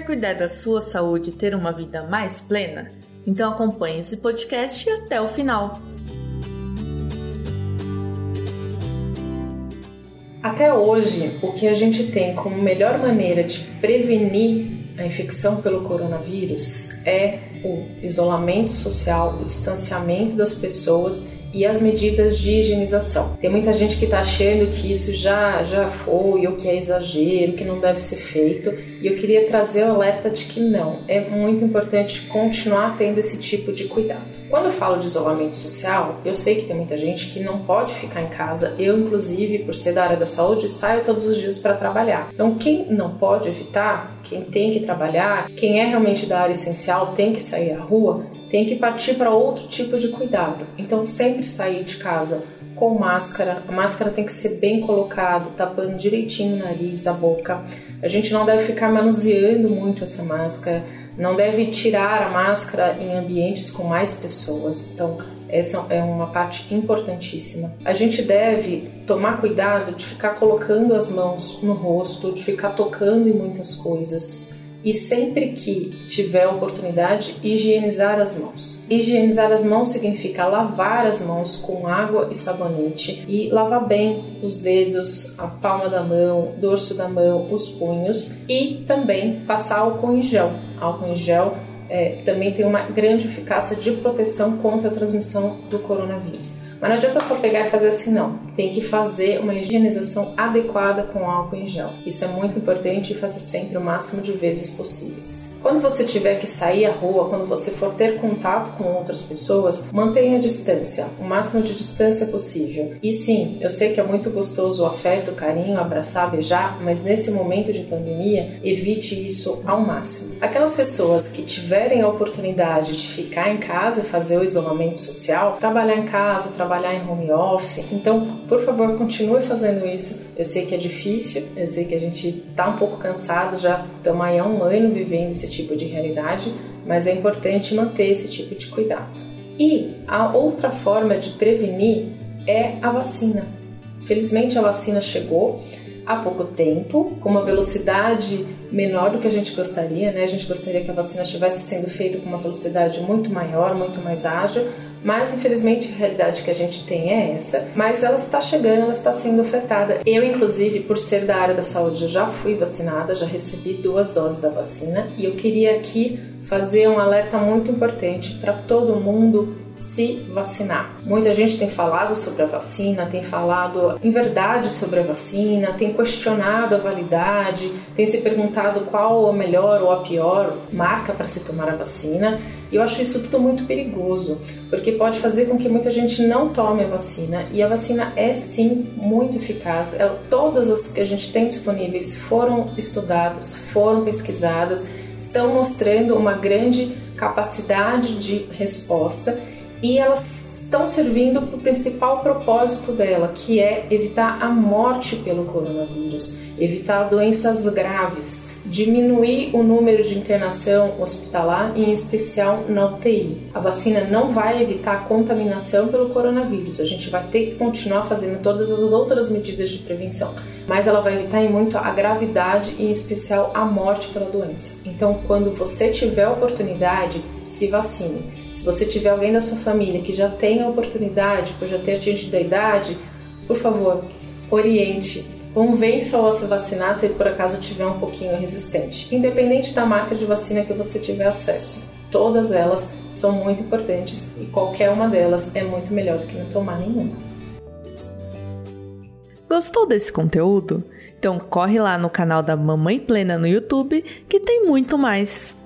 Quer cuidar da sua saúde e ter uma vida mais plena? Então acompanhe esse podcast até o final. Até hoje, o que a gente tem como melhor maneira de prevenir a infecção pelo coronavírus é o isolamento social, o distanciamento das pessoas e as medidas de higienização. Tem muita gente que está achando que isso já, já foi, ou que é exagero, que não deve ser feito, e eu queria trazer o alerta de que não, é muito importante continuar tendo esse tipo de cuidado. Quando eu falo de isolamento social, eu sei que tem muita gente que não pode ficar em casa, eu, inclusive, por ser da área da saúde, saio todos os dias para trabalhar. Então, quem não pode evitar, quem tem que trabalhar, quem é realmente da área essencial, tem que sair à rua, tem que partir para outro tipo de cuidado. Então, sempre sair de casa com máscara. A máscara tem que ser bem colocada, tapando direitinho o nariz, a boca. A gente não deve ficar manuseando muito essa máscara, não deve tirar a máscara em ambientes com mais pessoas. Então, essa é uma parte importantíssima. A gente deve tomar cuidado de ficar colocando as mãos no rosto, de ficar tocando em muitas coisas e sempre que tiver oportunidade, higienizar as mãos. Higienizar as mãos significa lavar as mãos com água e sabonete e lavar bem os dedos, a palma da mão, dorso da mão, os punhos e também passar álcool em gel. Álcool em gel é, também tem uma grande eficácia de proteção contra a transmissão do coronavírus. Mas não adianta só pegar e fazer assim, não. Tem que fazer uma higienização adequada com álcool em gel. Isso é muito importante e fazer sempre o máximo de vezes possíveis. Quando você tiver que sair à rua, quando você for ter contato com outras pessoas, mantenha a distância, o máximo de distância possível. E sim, eu sei que é muito gostoso o afeto, o carinho, abraçar, beijar, mas nesse momento de pandemia, evite isso ao máximo. Aquelas pessoas que tiverem a oportunidade de ficar em casa e fazer o isolamento social, trabalhar em casa, trabalhar trabalhar em home office. Então, por favor, continue fazendo isso. Eu sei que é difícil, eu sei que a gente está um pouco cansado, já estamos aí há um ano vivendo esse tipo de realidade, mas é importante manter esse tipo de cuidado. E a outra forma de prevenir é a vacina. Felizmente a vacina chegou há pouco tempo, com uma velocidade menor do que a gente gostaria, né? A gente gostaria que a vacina estivesse sendo feita com uma velocidade muito maior, muito mais ágil, mas infelizmente a realidade que a gente tem é essa. Mas ela está chegando, ela está sendo ofertada. Eu, inclusive, por ser da área da saúde, já fui vacinada, já recebi duas doses da vacina e eu queria aqui fazer um alerta muito importante para todo mundo se vacinar. Muita gente tem falado sobre a vacina, tem falado em verdade sobre a vacina, tem questionado a validade, tem se perguntado qual a melhor ou a pior marca para se tomar a vacina. E eu acho isso tudo muito perigoso, porque pode fazer com que muita gente não tome a vacina. E a vacina é sim muito eficaz. Ela, todas as que a gente tem disponíveis foram estudadas, foram pesquisadas estão mostrando uma grande capacidade de resposta e elas estão servindo para o principal propósito dela, que é evitar a morte pelo coronavírus, evitar doenças graves, diminuir o número de internação hospitalar, em especial na UTI. A vacina não vai evitar a contaminação pelo coronavírus, a gente vai ter que continuar fazendo todas as outras medidas de prevenção, mas ela vai evitar em muito a gravidade e em especial a morte pela doença. Então, quando você tiver a oportunidade, se vacine. Se você tiver alguém da sua família que já tem a oportunidade, por já ter atingido a idade, por favor, oriente, convença-o a se vacinar se ele por acaso tiver um pouquinho resistente, independente da marca de vacina que você tiver acesso. Todas elas são muito importantes e qualquer uma delas é muito melhor do que não tomar nenhuma. Gostou desse conteúdo? Então corre lá no canal da Mamãe Plena no YouTube que tem muito mais.